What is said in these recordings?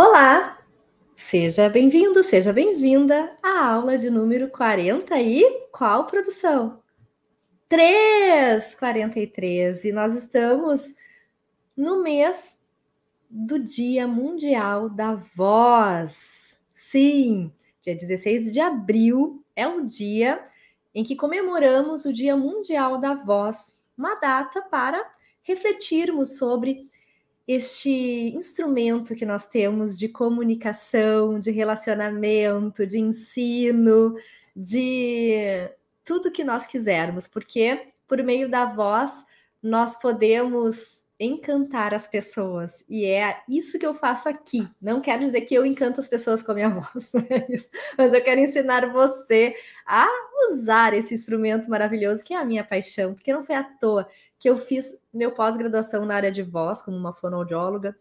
Olá! Seja bem-vindo, seja bem-vinda à aula de número 40 e qual produção? 343 e nós estamos no mês do Dia Mundial da Voz. Sim, dia 16 de abril é o dia em que comemoramos o Dia Mundial da Voz, uma data para refletirmos sobre este instrumento que nós temos de comunicação, de relacionamento, de ensino, de tudo que nós quisermos, porque por meio da voz nós podemos encantar as pessoas e é isso que eu faço aqui. Não quero dizer que eu encanto as pessoas com a minha voz, é mas eu quero ensinar você a usar esse instrumento maravilhoso que é a minha paixão, porque não foi à toa que eu fiz meu pós-graduação na área de voz, como uma fonoaudióloga,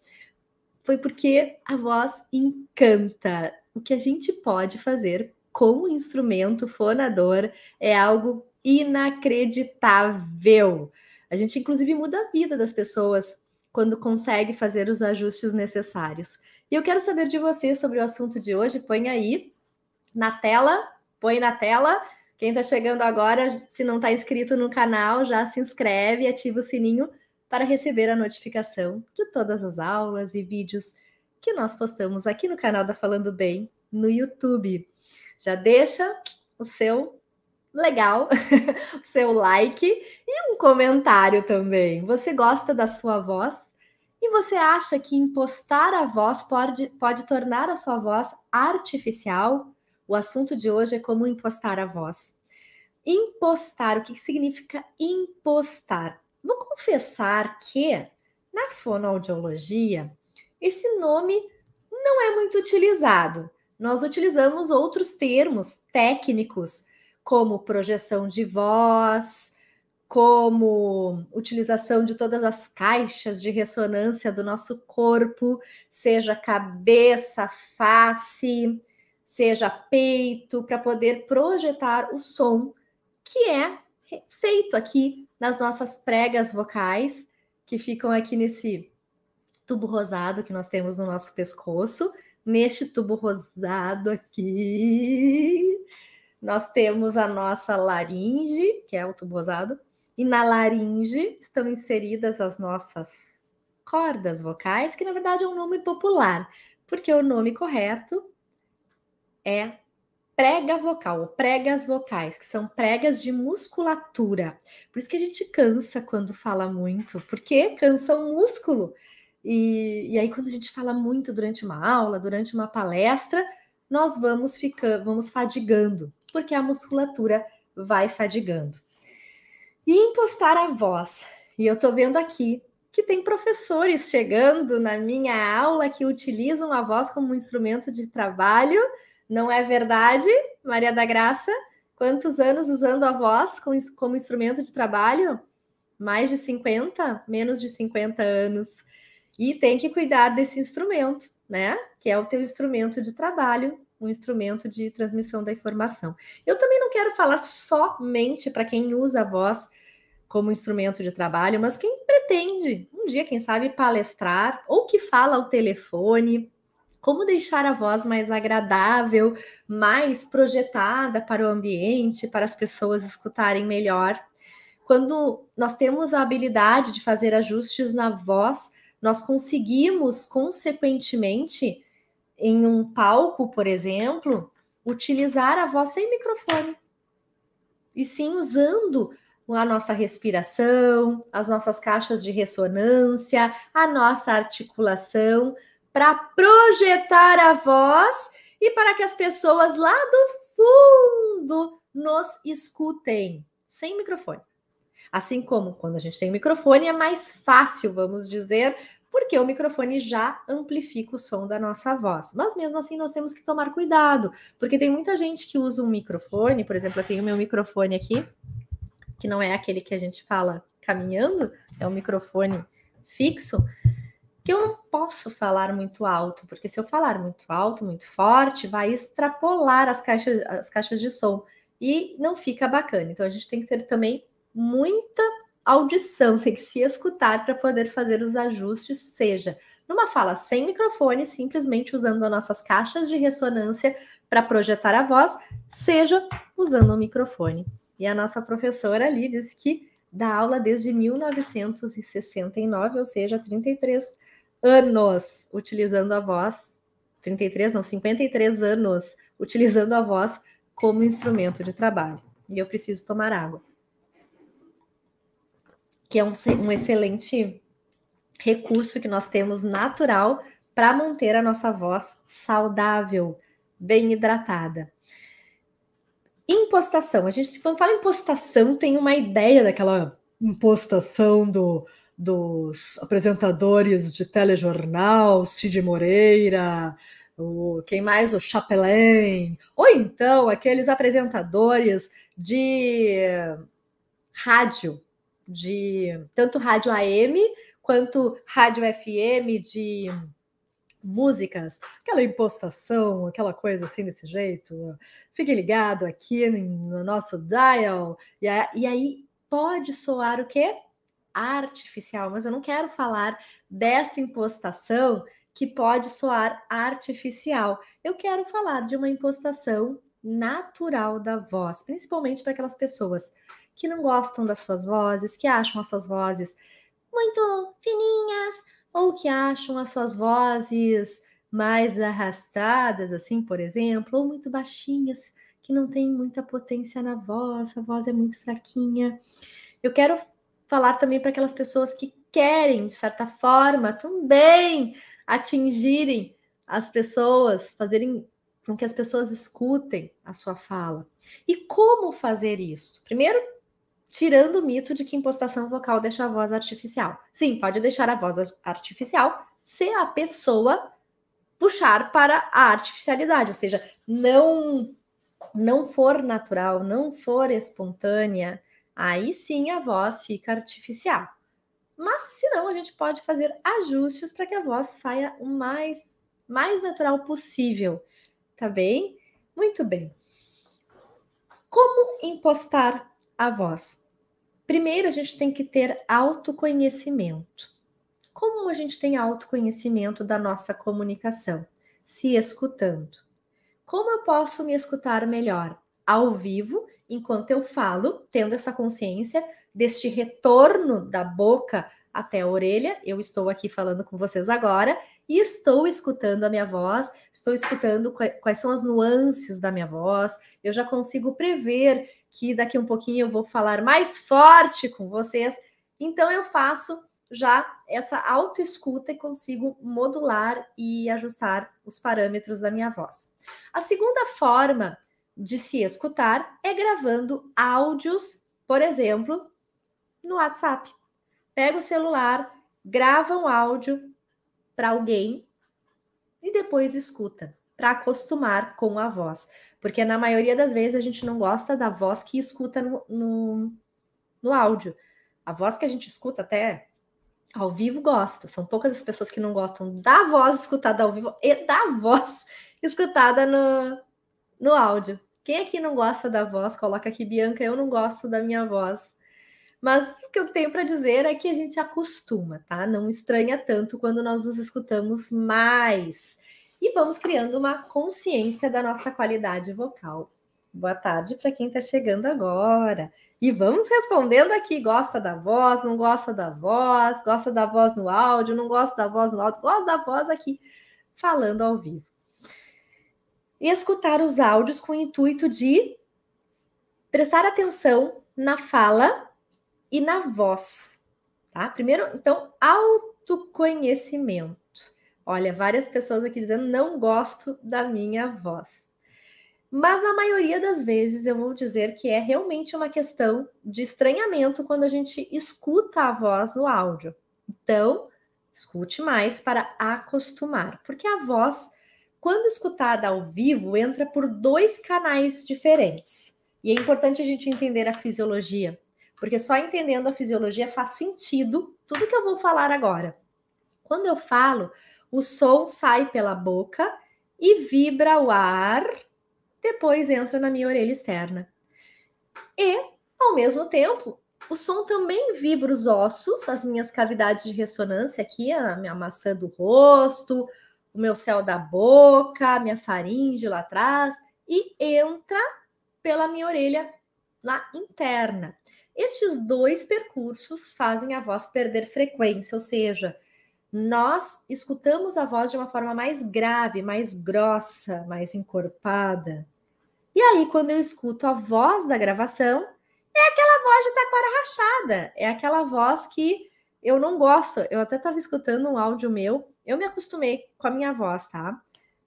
foi porque a voz encanta. O que a gente pode fazer com o instrumento fonador é algo inacreditável. A gente, inclusive, muda a vida das pessoas quando consegue fazer os ajustes necessários. E eu quero saber de você sobre o assunto de hoje. Põe aí na tela, põe na tela quem está chegando agora, se não está inscrito no canal, já se inscreve e ativa o sininho para receber a notificação de todas as aulas e vídeos que nós postamos aqui no canal da Falando Bem no YouTube. Já deixa o seu legal, o seu like e um comentário também. Você gosta da sua voz? E você acha que impostar a voz pode, pode tornar a sua voz artificial? O assunto de hoje é como impostar a voz. Impostar, o que significa impostar? Vou confessar que na fonoaudiologia esse nome não é muito utilizado. Nós utilizamos outros termos técnicos, como projeção de voz, como utilização de todas as caixas de ressonância do nosso corpo, seja cabeça, face, seja peito, para poder projetar o som que é feito aqui nas nossas pregas vocais, que ficam aqui nesse tubo rosado que nós temos no nosso pescoço. Neste tubo rosado aqui, nós temos a nossa laringe, que é o tubo rosado, e na laringe estão inseridas as nossas cordas vocais, que na verdade é um nome popular, porque o nome correto é prega vocal, ou pregas vocais, que são pregas de musculatura. Por isso que a gente cansa quando fala muito, porque cansa o músculo. E, e aí, quando a gente fala muito durante uma aula, durante uma palestra, nós vamos ficando, vamos fadigando, porque a musculatura vai fadigando. E impostar a voz. E eu estou vendo aqui que tem professores chegando na minha aula que utilizam a voz como um instrumento de trabalho não é verdade, Maria da Graça? Quantos anos usando a voz como instrumento de trabalho? Mais de 50? Menos de 50 anos. E tem que cuidar desse instrumento, né? Que é o teu instrumento de trabalho, um instrumento de transmissão da informação. Eu também não quero falar somente para quem usa a voz como instrumento de trabalho, mas quem pretende um dia, quem sabe, palestrar ou que fala ao telefone, como deixar a voz mais agradável, mais projetada para o ambiente, para as pessoas escutarem melhor. Quando nós temos a habilidade de fazer ajustes na voz, nós conseguimos, consequentemente, em um palco, por exemplo, utilizar a voz sem microfone. E sim usando a nossa respiração, as nossas caixas de ressonância, a nossa articulação, para projetar a voz e para que as pessoas lá do fundo nos escutem, sem microfone. Assim como quando a gente tem microfone é mais fácil, vamos dizer, porque o microfone já amplifica o som da nossa voz. Mas mesmo assim nós temos que tomar cuidado, porque tem muita gente que usa um microfone, por exemplo, eu tenho meu microfone aqui, que não é aquele que a gente fala caminhando, é um microfone fixo, que eu não posso falar muito alto, porque se eu falar muito alto, muito forte, vai extrapolar as caixas, as caixas de som e não fica bacana. Então a gente tem que ter também muita audição, tem que se escutar para poder fazer os ajustes, seja numa fala sem microfone, simplesmente usando as nossas caixas de ressonância para projetar a voz, seja usando o microfone. E a nossa professora ali disse que dá aula desde 1969, ou seja, 33 anos utilizando a voz, 33 não, 53 anos utilizando a voz como instrumento de trabalho. E eu preciso tomar água. Que é um, um excelente recurso que nós temos natural para manter a nossa voz saudável, bem hidratada. Impostação. A gente, quando fala impostação, tem uma ideia daquela impostação do, dos apresentadores de telejornal, Cid Moreira, o, quem mais? O Chapelain, ou então aqueles apresentadores de rádio, de tanto rádio AM quanto rádio FM de músicas, aquela impostação, aquela coisa assim desse jeito. Fique ligado aqui no nosso dial. E, aí pode soar o quê? Artificial, mas eu não quero falar dessa impostação que pode soar artificial. Eu quero falar de uma impostação natural da voz, principalmente para aquelas pessoas que não gostam das suas vozes, que acham as suas vozes muito fininhas, ou que acham as suas vozes mais arrastadas, assim, por exemplo, ou muito baixinhas, que não tem muita potência na voz, a voz é muito fraquinha. Eu quero falar também para aquelas pessoas que querem, de certa forma, também atingirem as pessoas, fazerem com que as pessoas escutem a sua fala. E como fazer isso? Primeiro, tirando o mito de que impostação vocal deixa a voz artificial. Sim, pode deixar a voz artificial se a pessoa puxar para a artificialidade, ou seja, não não for natural, não for espontânea, aí sim a voz fica artificial. Mas se não, a gente pode fazer ajustes para que a voz saia o mais mais natural possível, tá bem? Muito bem. Como impostar a voz? Primeiro, a gente tem que ter autoconhecimento. Como a gente tem autoconhecimento da nossa comunicação? Se escutando. Como eu posso me escutar melhor? Ao vivo, enquanto eu falo, tendo essa consciência deste retorno da boca até a orelha. Eu estou aqui falando com vocês agora e estou escutando a minha voz, estou escutando quais são as nuances da minha voz. Eu já consigo prever que daqui um pouquinho eu vou falar mais forte com vocês. Então eu faço já essa autoescuta e consigo modular e ajustar os parâmetros da minha voz. A segunda forma de se escutar é gravando áudios, por exemplo, no WhatsApp. Pega o celular, grava um áudio para alguém e depois escuta para acostumar com a voz. Porque na maioria das vezes a gente não gosta da voz que escuta no, no, no áudio. A voz que a gente escuta até ao vivo gosta. São poucas as pessoas que não gostam da voz escutada ao vivo e da voz escutada no, no áudio. Quem aqui não gosta da voz, coloca aqui, Bianca, eu não gosto da minha voz. Mas o que eu tenho para dizer é que a gente acostuma, tá? Não estranha tanto quando nós nos escutamos mais e vamos criando uma consciência da nossa qualidade vocal. Boa tarde para quem está chegando agora. E vamos respondendo aqui: gosta da voz, não gosta da voz, gosta da voz no áudio, não gosta da voz no áudio, gosta da voz aqui falando ao vivo. E escutar os áudios com o intuito de prestar atenção na fala e na voz, tá? Primeiro, então, autoconhecimento. Olha, várias pessoas aqui dizendo não gosto da minha voz. Mas na maioria das vezes eu vou dizer que é realmente uma questão de estranhamento quando a gente escuta a voz no áudio. Então, escute mais para acostumar, porque a voz, quando escutada ao vivo, entra por dois canais diferentes. E é importante a gente entender a fisiologia, porque só entendendo a fisiologia faz sentido tudo que eu vou falar agora. Quando eu falo, o som sai pela boca e vibra o ar, depois entra na minha orelha externa. E, ao mesmo tempo, o som também vibra os ossos, as minhas cavidades de ressonância aqui, a minha maçã do rosto, o meu céu da boca, minha faringe lá atrás, e entra pela minha orelha lá interna. Estes dois percursos fazem a voz perder frequência, ou seja, nós escutamos a voz de uma forma mais grave, mais grossa, mais encorpada. E aí, quando eu escuto a voz da gravação, é aquela voz de taquara rachada, é aquela voz que eu não gosto. Eu até estava escutando um áudio meu, eu me acostumei com a minha voz, tá?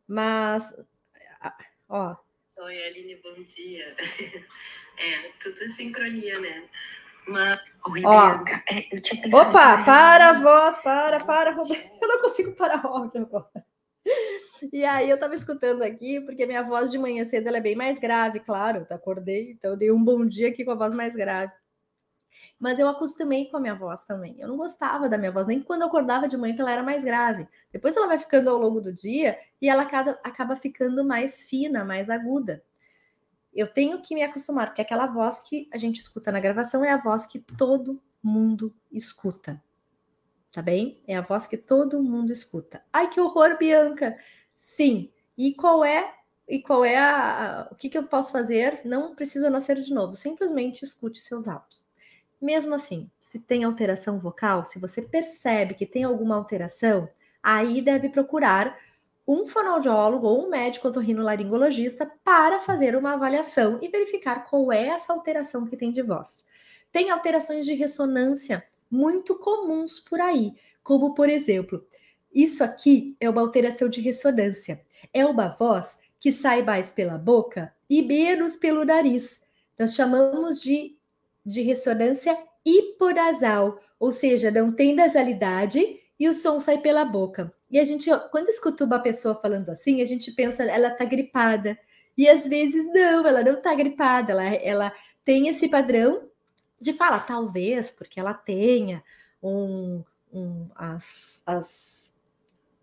Mas, ó. Oi, Aline, bom dia. É, tudo sincronia, né? Uma... Oi, ó, é, Opa, para a voz, para, para, Eu não consigo parar o áudio agora. E aí eu tava escutando aqui, porque minha voz de manhã cedo ela é bem mais grave, claro. Eu acordei, então eu dei um bom dia aqui com a voz mais grave. Mas eu acostumei com a minha voz também. Eu não gostava da minha voz, nem quando eu acordava de manhã que ela era mais grave. Depois ela vai ficando ao longo do dia e ela acaba, ficando mais fina, mais aguda. Eu tenho que me acostumar, porque aquela voz que a gente escuta na gravação é a voz que todo mundo escuta tá bem? É a voz que todo mundo escuta. Ai, que horror, Bianca! Sim. E qual é e qual é a, a o que, que eu posso fazer? Não precisa nascer de novo. Simplesmente escute seus áudios. Mesmo assim, se tem alteração vocal, se você percebe que tem alguma alteração, aí deve procurar um fonoaudiólogo ou um médico otorrinolaringologista para fazer uma avaliação e verificar qual é essa alteração que tem de voz. Tem alterações de ressonância muito comuns por aí, como por exemplo, isso aqui é uma alteração de ressonância. É uma voz que sai mais pela boca e menos pelo nariz. Nós chamamos de, de ressonância hiponasal, ou seja, não tem nasalidade e o som sai pela boca. E a gente, quando escuta uma pessoa falando assim, a gente pensa, ela tá gripada. E às vezes não, ela não tá gripada, ela, ela tem esse padrão de falar, talvez, porque ela tenha um, um as, as,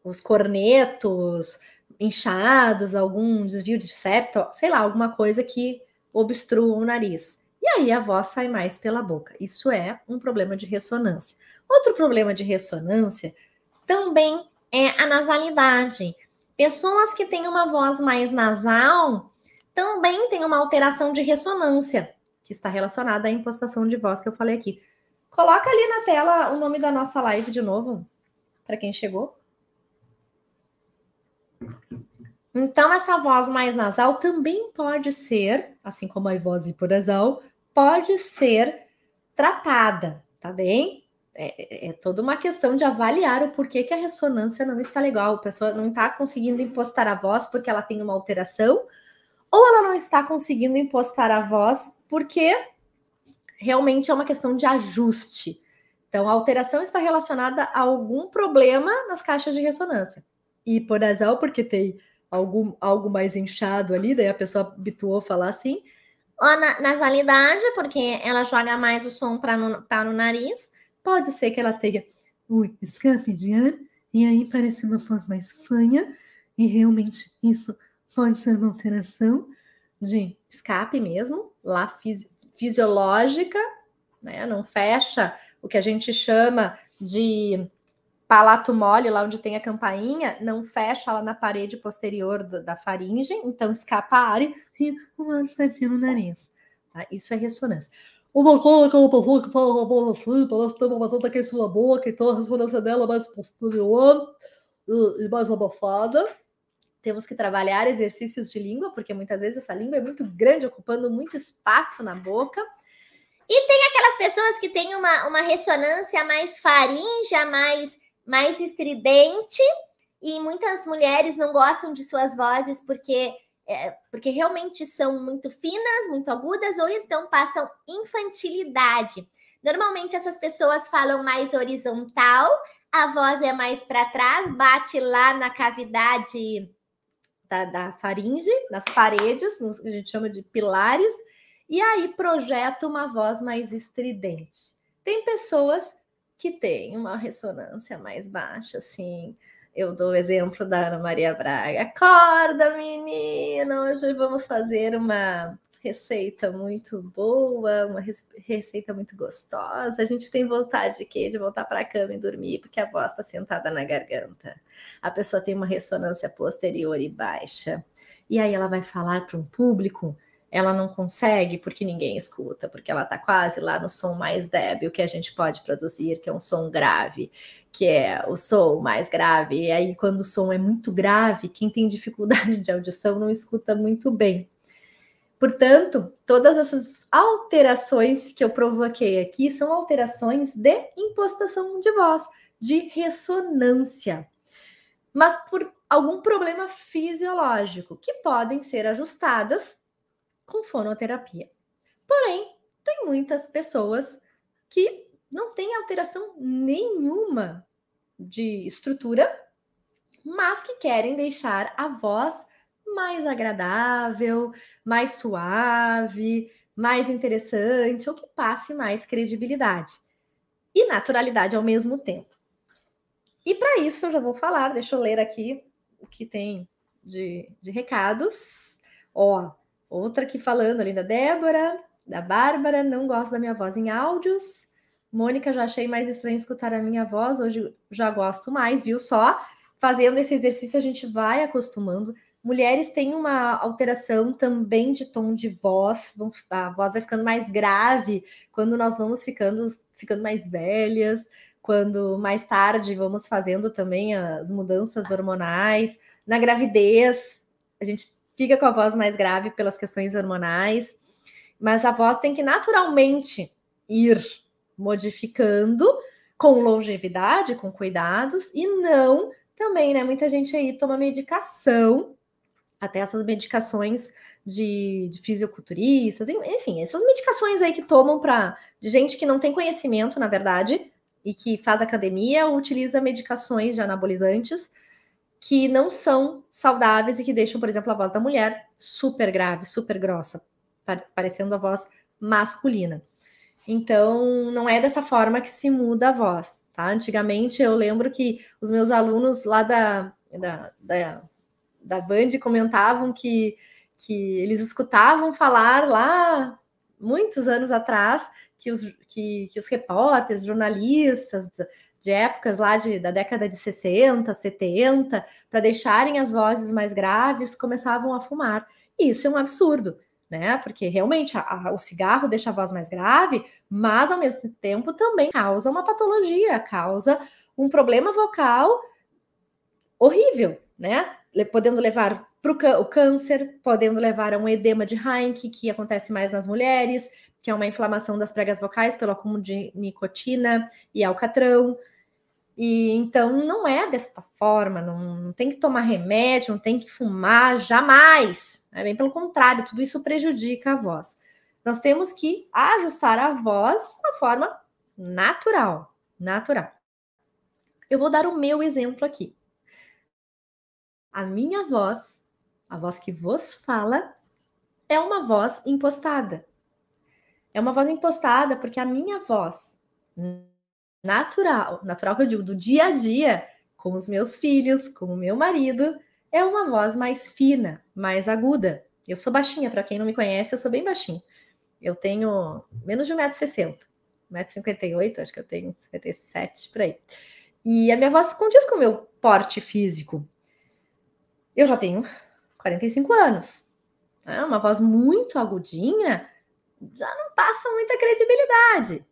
os cornetos inchados, algum desvio de septo, sei lá, alguma coisa que obstrua o nariz. E aí a voz sai mais pela boca. Isso é um problema de ressonância. Outro problema de ressonância também é a nasalidade. Pessoas que têm uma voz mais nasal também têm uma alteração de ressonância que está relacionada à impostação de voz que eu falei aqui. Coloca ali na tela o nome da nossa live de novo, para quem chegou. Então, essa voz mais nasal também pode ser, assim como a voz hiponasal, pode ser tratada, tá bem? É, é, é, toda uma questão de avaliar o porquê que a ressonância não está legal. A pessoa não está conseguindo impostar a voz porque ela tem uma alteração, ou ela não está conseguindo impostar a voz porque realmente é uma questão de ajuste. Então, a alteração está relacionada a algum problema nas caixas de ressonância. E por porque tem algum, algo mais inchado ali, daí a pessoa habituou a falar assim. Na, nasalidade, porque ela joga mais o som para para o nariz. Pode ser que ela tenha um escape de ar, e aí parece uma voz mais fanha, e realmente isso pode ser uma alteração de escape mesmo, lá fisi fisiológica, né? Não fecha o que a gente chama de palato mole, lá onde tem a campainha, não fecha lá na parede posterior do, da faringe, então escapa ar e sai pelo nariz. Tá? Isso é ressonância. Uma coisa que ela pessoa que fala a voz assim, parece que tem uma batata quente na boca, então a ressonância dela é mais posterior e, e mais abafada temos que trabalhar exercícios de língua, porque muitas vezes essa língua é muito grande, ocupando muito espaço na boca. E tem aquelas pessoas que têm uma, uma ressonância mais faringe, mais, mais estridente, e muitas mulheres não gostam de suas vozes porque, é, porque realmente são muito finas, muito agudas, ou então passam infantilidade. Normalmente essas pessoas falam mais horizontal, a voz é mais para trás, bate lá na cavidade da, da faringe, nas paredes, nos, a gente chama de pilares, e aí projeta uma voz mais estridente. Tem pessoas que têm uma ressonância mais baixa, assim. Eu dou o exemplo da Ana Maria Braga. Acorda, menina! Hoje vamos fazer uma, receita muito boa, uma receita muito gostosa. A gente tem vontade de quê? De voltar para a cama e dormir, porque a voz está sentada na garganta. A pessoa tem uma ressonância posterior e baixa. E aí ela vai falar para um público, ela não consegue porque ninguém escuta, porque ela está quase lá no som mais débil que a gente pode produzir, que é um som grave, que é o som mais grave. E aí, quando o som é muito grave, quem tem dificuldade de audição não escuta muito bem. Portanto, todas essas alterações que eu provoquei aqui são alterações de impostação de voz, de ressonância, mas por algum problema fisiológico que podem ser ajustadas com fonoterapia. Porém, tem muitas pessoas que não têm alteração nenhuma de estrutura, mas que querem deixar a voz mais agradável, mais suave, mais interessante, ou que passe mais credibilidade e naturalidade ao mesmo tempo. E para isso eu já vou falar, deixa eu ler aqui o que tem de, de recados. Ó, outra aqui falando ali da Débora, da Bárbara, não gosto da minha voz em áudios. Mônica, já achei mais estranho escutar a minha voz, hoje já gosto mais, viu? Só fazendo esse exercício a gente vai acostumando. Mulheres têm uma alteração também de tom de voz, a voz vai ficando mais grave quando nós vamos ficando, ficando mais velhas, quando mais tarde vamos fazendo também as mudanças hormonais. Na gravidez, a gente fica com a voz mais grave pelas questões hormonais, mas a voz tem que naturalmente ir modificando com longevidade, com cuidados, e não também, né? Muita gente aí toma medicação até essas medicações de, de fisiculturistas, enfim, essas medicações aí que tomam para gente que não tem conhecimento, na verdade, e que faz academia, utiliza medicações de anabolizantes que não são saudáveis e que deixam, por exemplo, a voz da mulher super grave, super grossa, parecendo a voz masculina. Então, não é dessa forma que se muda a voz, tá? Antigamente, eu lembro que os meus alunos lá da, da, da da Band comentavam que, que eles escutavam falar lá muitos anos atrás que os, que, que os repórteres, jornalistas de épocas lá de, da década de 60, 70, para deixarem as vozes mais graves, começavam a fumar. E isso é um absurdo, né? Porque realmente a, a, o cigarro deixa a voz mais grave, mas ao mesmo tempo também causa uma patologia, causa um problema vocal horrível, né? podendo levar para o câncer, podendo levar a um edema de Heinck, que acontece mais nas mulheres, que é uma inflamação das pregas vocais pelo acúmulo de nicotina e alcatrão. E então não é desta forma, não, não tem que tomar remédio, não tem que fumar, jamais. É bem pelo contrário, tudo isso prejudica a voz. Nós temos que ajustar a voz de uma forma natural, natural. Eu vou dar o meu exemplo aqui a minha voz, a voz que vos fala, é uma voz impostada. É uma voz impostada porque a minha voz natural, natural que eu digo, do dia a dia, com os meus filhos, com o meu marido, é uma voz mais fina, mais aguda. Eu sou baixinha, para quem não me conhece, eu sou bem baixinha. Eu tenho menos de 1,60m, 1,58m, acho que eu tenho 57 por aí. E a minha voz condiz com o meu porte físico. Eu já tenho 45 anos. É uma voz muito agudinha já não passa muita credibilidade.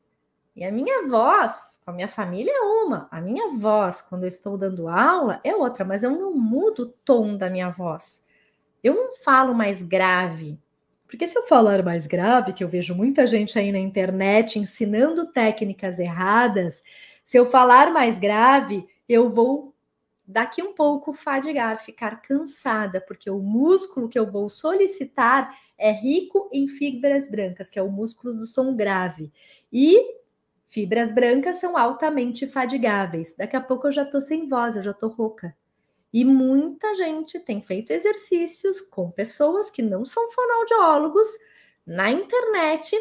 E a minha voz com a minha família é uma, a minha voz quando eu estou dando aula é outra, mas eu não mudo o tom da minha voz. Eu não falo mais grave. Porque se eu falar mais grave, que eu vejo muita gente aí na internet ensinando técnicas erradas, se eu falar mais grave, eu vou daqui um pouco fadigar, ficar cansada, porque o músculo que eu vou solicitar é rico em fibras brancas, que é o músculo do som grave. E fibras brancas são altamente fadigáveis. Daqui a pouco eu já tô sem voz, eu já tô rouca. E muita gente tem feito exercícios com pessoas que não são fonoaudiólogos na internet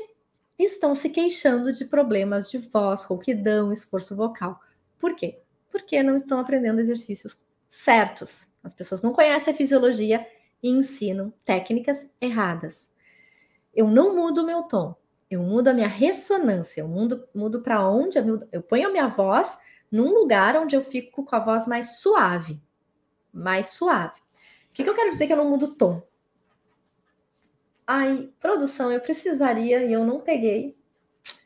estão se queixando de problemas de voz, rouquidão, esforço vocal. Por quê? porque não estão aprendendo exercícios certos. As pessoas não conhecem a fisiologia e ensinam técnicas erradas. eu não mudo o meu tom, eu mudo a minha ressonância, eu mudo, mudo para onde eu, eu ponho a minha voz num lugar onde eu fico com a voz mais suave, mais suave. O que, que eu quero dizer que eu não mudo o tom? Ai, produção, eu precisaria e eu não peguei.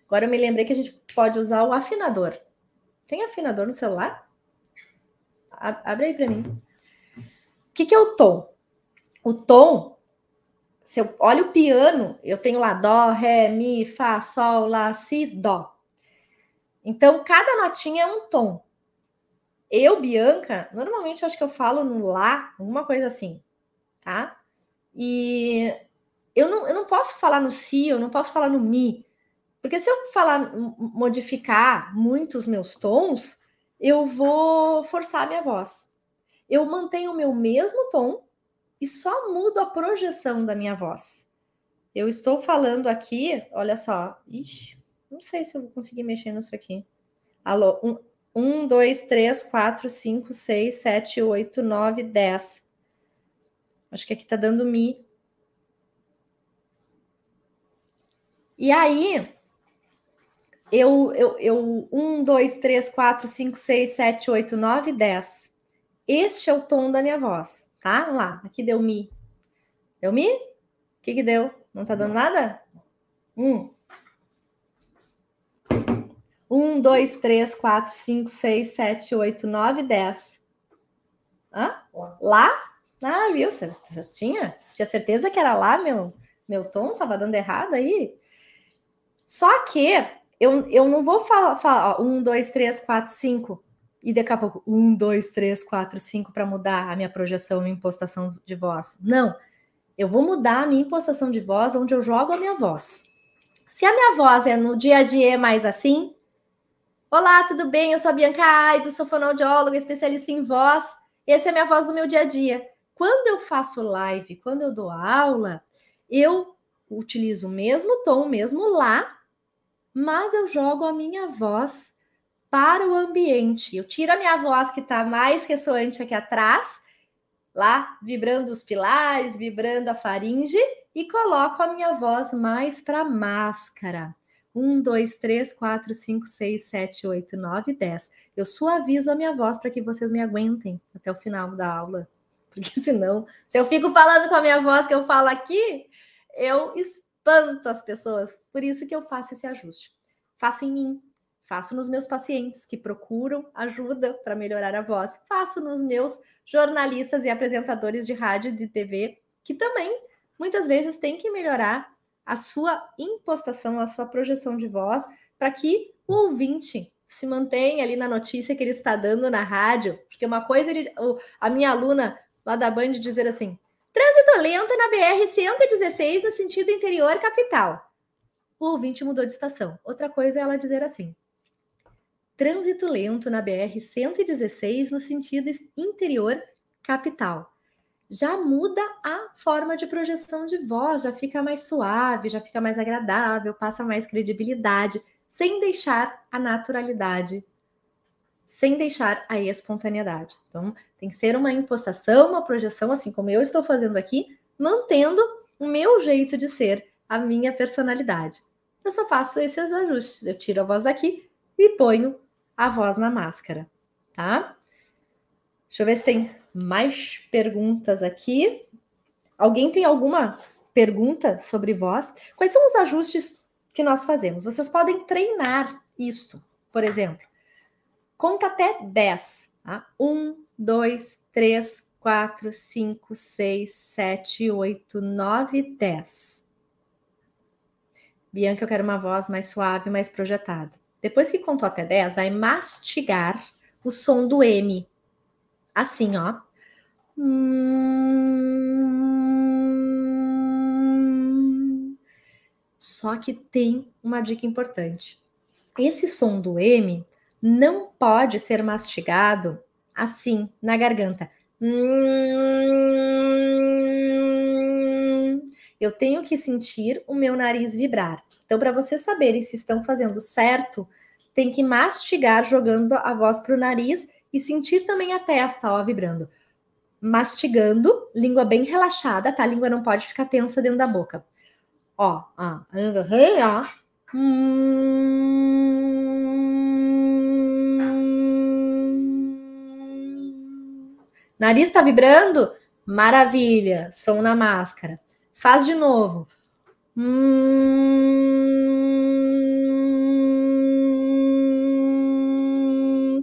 Agora eu me lembrei que a gente pode usar o afinador. Tem afinador no celular? Abre aí para mim. O que, que é o tom? O tom, se eu olho o piano, eu tenho lá dó, ré, mi, fá, sol, lá, si, dó. Então, cada notinha é um tom. Eu, Bianca, normalmente acho que eu falo no lá, alguma coisa assim, tá? E eu não, eu não posso falar no si, eu não posso falar no mi, porque se eu falar modificar muito os meus tons, eu vou forçar a minha voz. Eu mantenho o meu mesmo tom e só mudo a projeção da minha voz. Eu estou falando aqui, olha só, ixi, não sei se eu vou conseguir mexer nisso aqui. Alô, um, um, dois, três, quatro, cinco, seis, sete, oito, nove, dez. Acho que aqui tá dando mi. E aí, eu, eu, eu, um, dois, três, quatro, cinco, seis, sete, oito, nove, dez. Este é o tom da minha voz, tá? Vamos lá, aqui deu mi. Deu mi? O que que deu? Não tá dando nada? Um. Um, dois, três, quatro, cinco, seis, sete, oito, nove, dez. Hã? Lá? Ah, viu? Você, você tinha? Você tinha certeza que era lá meu, meu tom? Tava dando errado aí? Só que eu, eu não vou falar, falar ó, um, dois, três, quatro, cinco, e daqui a pouco um, dois, três, quatro, cinco para mudar a minha projeção e impostação de voz. Não. Eu vou mudar a minha impostação de voz onde eu jogo a minha voz. Se a minha voz é no dia a dia mais assim, Olá, tudo bem? Eu sou a Bianca Aido, sou fonoaudióloga, especialista em voz. Essa é a minha voz do meu dia a dia. Quando eu faço live, quando eu dou aula, eu utilizo o mesmo tom, o mesmo lá, mas eu jogo a minha voz para o ambiente. Eu tiro a minha voz que está mais ressoante aqui atrás, lá vibrando os pilares, vibrando a faringe, e coloco a minha voz mais para a máscara. Um, dois, três, quatro, cinco, seis, sete, oito, nove, dez. Eu suavizo a minha voz para que vocês me aguentem até o final da aula. Porque senão, se eu fico falando com a minha voz que eu falo aqui, eu espanto as pessoas. Por isso que eu faço esse ajuste. Faço em mim, faço nos meus pacientes que procuram ajuda para melhorar a voz, faço nos meus jornalistas e apresentadores de rádio e de TV, que também muitas vezes têm que melhorar a sua impostação, a sua projeção de voz, para que o ouvinte se mantenha ali na notícia que ele está dando na rádio. Porque uma coisa, ele, a minha aluna lá da Band dizer assim: Trânsito lento na BR-116 no sentido interior capital. O ouvinte mudou de estação. Outra coisa é ela dizer assim: Trânsito lento na BR-116 no sentido interior capital. Já muda a forma de projeção de voz, já fica mais suave, já fica mais agradável, passa mais credibilidade, sem deixar a naturalidade sem deixar a espontaneidade. Então, tem que ser uma impostação, uma projeção, assim como eu estou fazendo aqui, mantendo o meu jeito de ser, a minha personalidade. Eu só faço esses ajustes. Eu tiro a voz daqui e ponho a voz na máscara, tá? Deixa eu ver se tem mais perguntas aqui. Alguém tem alguma pergunta sobre voz? Quais são os ajustes que nós fazemos? Vocês podem treinar isto, por exemplo. Conta até 10. Tá? 1, 2, 3, 4, 5, 6, 7, 8, 9, 10. Bianca, eu quero uma voz mais suave, mais projetada. Depois que contou até 10, vai mastigar o som do M. Assim, ó. Só que tem uma dica importante. Esse som do M não pode ser mastigado assim na garganta. Eu tenho que sentir o meu nariz vibrar. Então, para vocês saberem se estão fazendo certo, tem que mastigar jogando a voz para o nariz e sentir também a testa, ó, vibrando. Mastigando, língua bem relaxada, tá? A língua não pode ficar tensa dentro da boca. Ó, ó, ó. Nariz tá vibrando? Maravilha. Som na máscara. Faz de novo. Hum...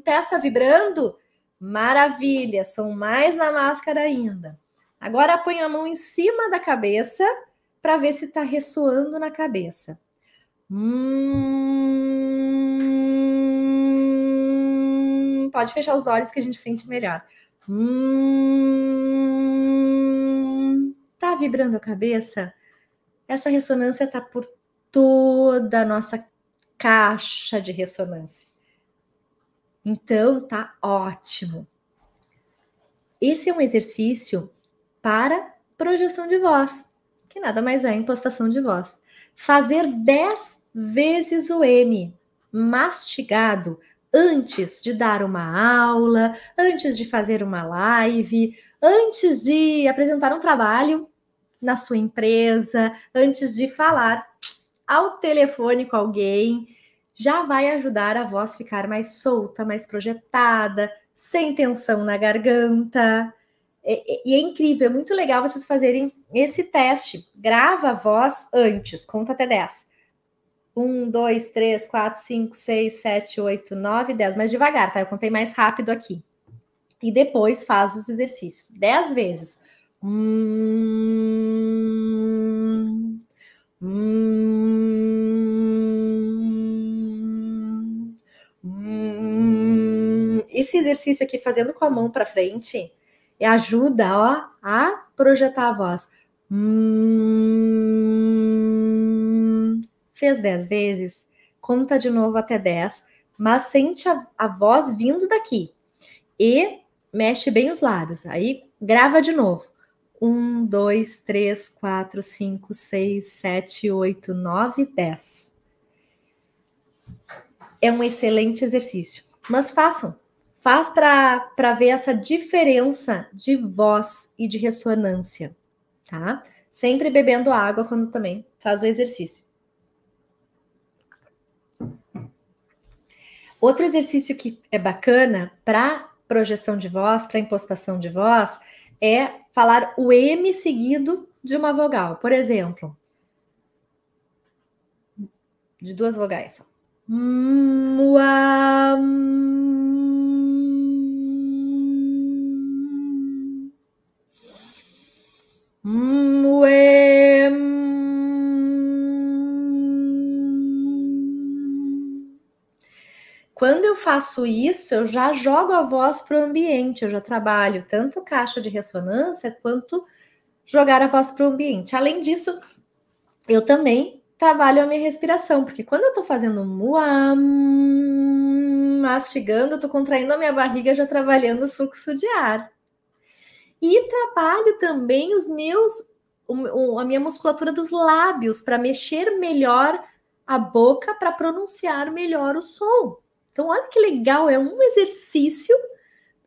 Testa vibrando? Maravilha. Som mais na máscara ainda. Agora põe a mão em cima da cabeça para ver se está ressoando na cabeça. Hum... Pode fechar os olhos que a gente sente melhor. Hum... Tá vibrando a cabeça? Essa ressonância tá por toda a nossa caixa de ressonância. Então tá ótimo. Esse é um exercício para projeção de voz, que nada mais é impostação de voz. Fazer 10 vezes o M mastigado antes de dar uma aula, antes de fazer uma live, antes de apresentar um trabalho na sua empresa, antes de falar ao telefone com alguém, já vai ajudar a voz ficar mais solta, mais projetada, sem tensão na garganta. E, e é incrível, é muito legal vocês fazerem esse teste. Grava a voz antes, conta até 10. 1, 2, 3, 4, 5, 6, 7, 8, 9, 10. Mas devagar, tá? Eu contei mais rápido aqui. E depois faz os exercícios. 10 vezes. Hum, hum, hum. Esse exercício aqui, fazendo com a mão para frente, ajuda ó, a projetar a voz. Fez dez vezes, conta de novo até dez, mas sente a, a voz vindo daqui. E mexe bem os lábios. Aí grava de novo. Um, dois, três, quatro, cinco, seis, sete, oito, nove, dez. É um excelente exercício. Mas façam, faz para ver essa diferença de voz e de ressonância, tá? Sempre bebendo água quando também faz o exercício. Outro exercício que é bacana para projeção de voz, para impostação de voz, é falar o M seguido de uma vogal. Por exemplo, de duas vogais. Mua, Quando eu faço isso, eu já jogo a voz para o ambiente, eu já trabalho tanto caixa de ressonância quanto jogar a voz para o ambiente. Além disso, eu também trabalho a minha respiração, porque quando eu estou fazendo muam, mastigando, eu estou contraindo a minha barriga, já trabalhando o fluxo de ar. E trabalho também os meus, a minha musculatura dos lábios para mexer melhor a boca para pronunciar melhor o som. Então, olha que legal, é um exercício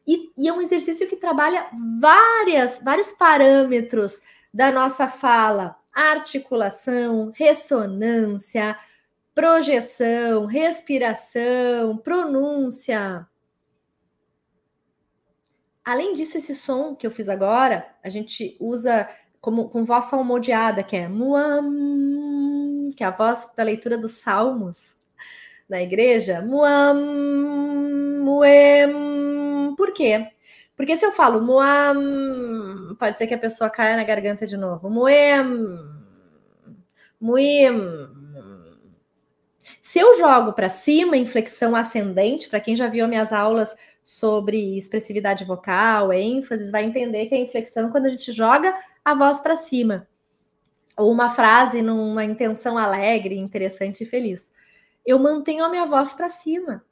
e, e, é um exercício que trabalha várias, vários parâmetros da nossa fala: articulação, ressonância, projeção, respiração, pronúncia. Além disso, esse som que eu fiz agora, a gente usa como com voz salmodiada, que é muam, que é a voz da leitura dos salmos na igreja. Muam, muem. Por quê? Porque se eu falo muam, pode ser que a pessoa caia na garganta de novo. Muem, muem. Se eu jogo para cima, inflexão ascendente, para quem já viu minhas aulas sobre expressividade vocal, ênfase, vai entender que a inflexão é quando a gente joga a voz para cima. Ou uma frase numa intenção alegre, interessante e feliz. Eu mantenho a minha voz para cima.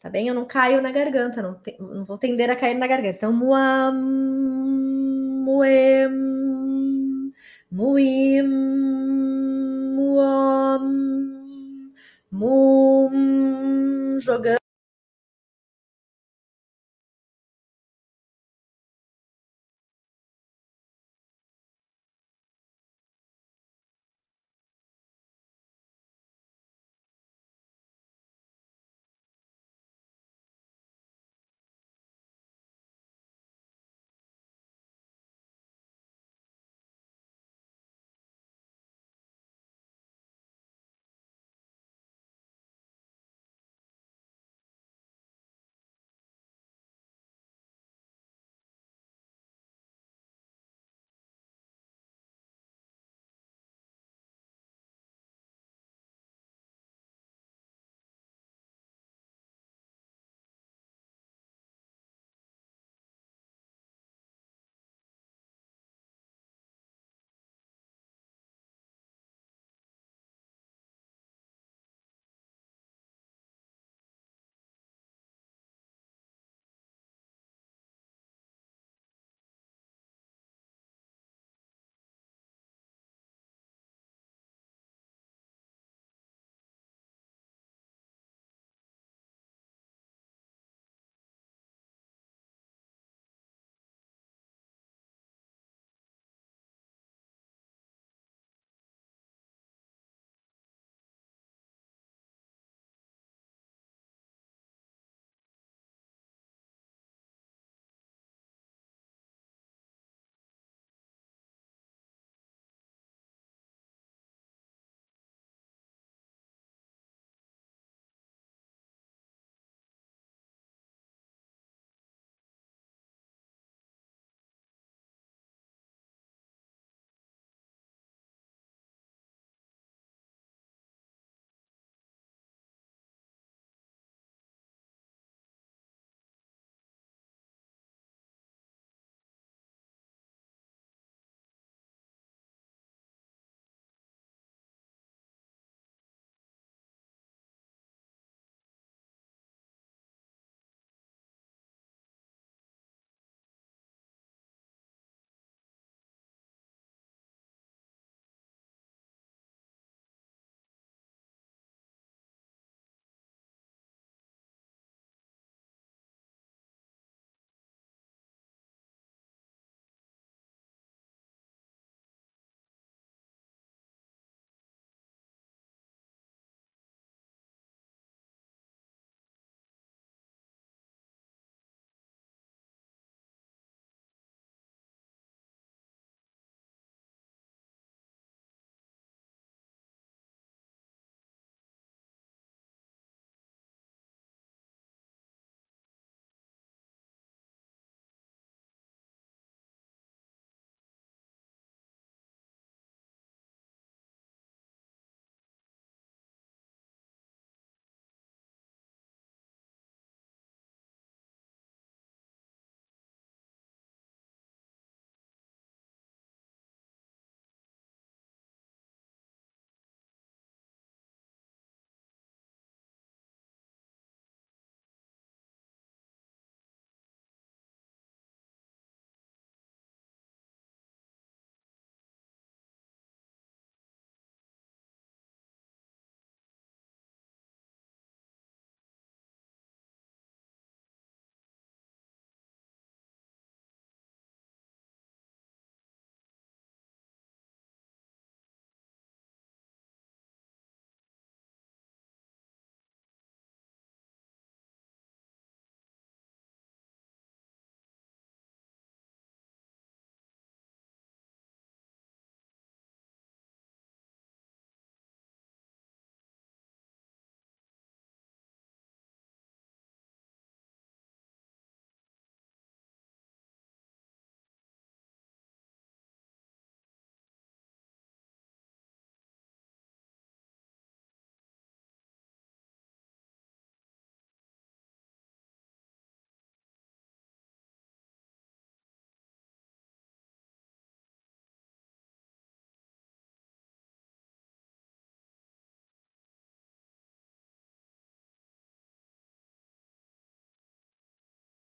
Tá bem? Eu não caio na garganta, não, te, não vou tender a cair na garganta. Então, muam, muem, muim, muam, mum, jogando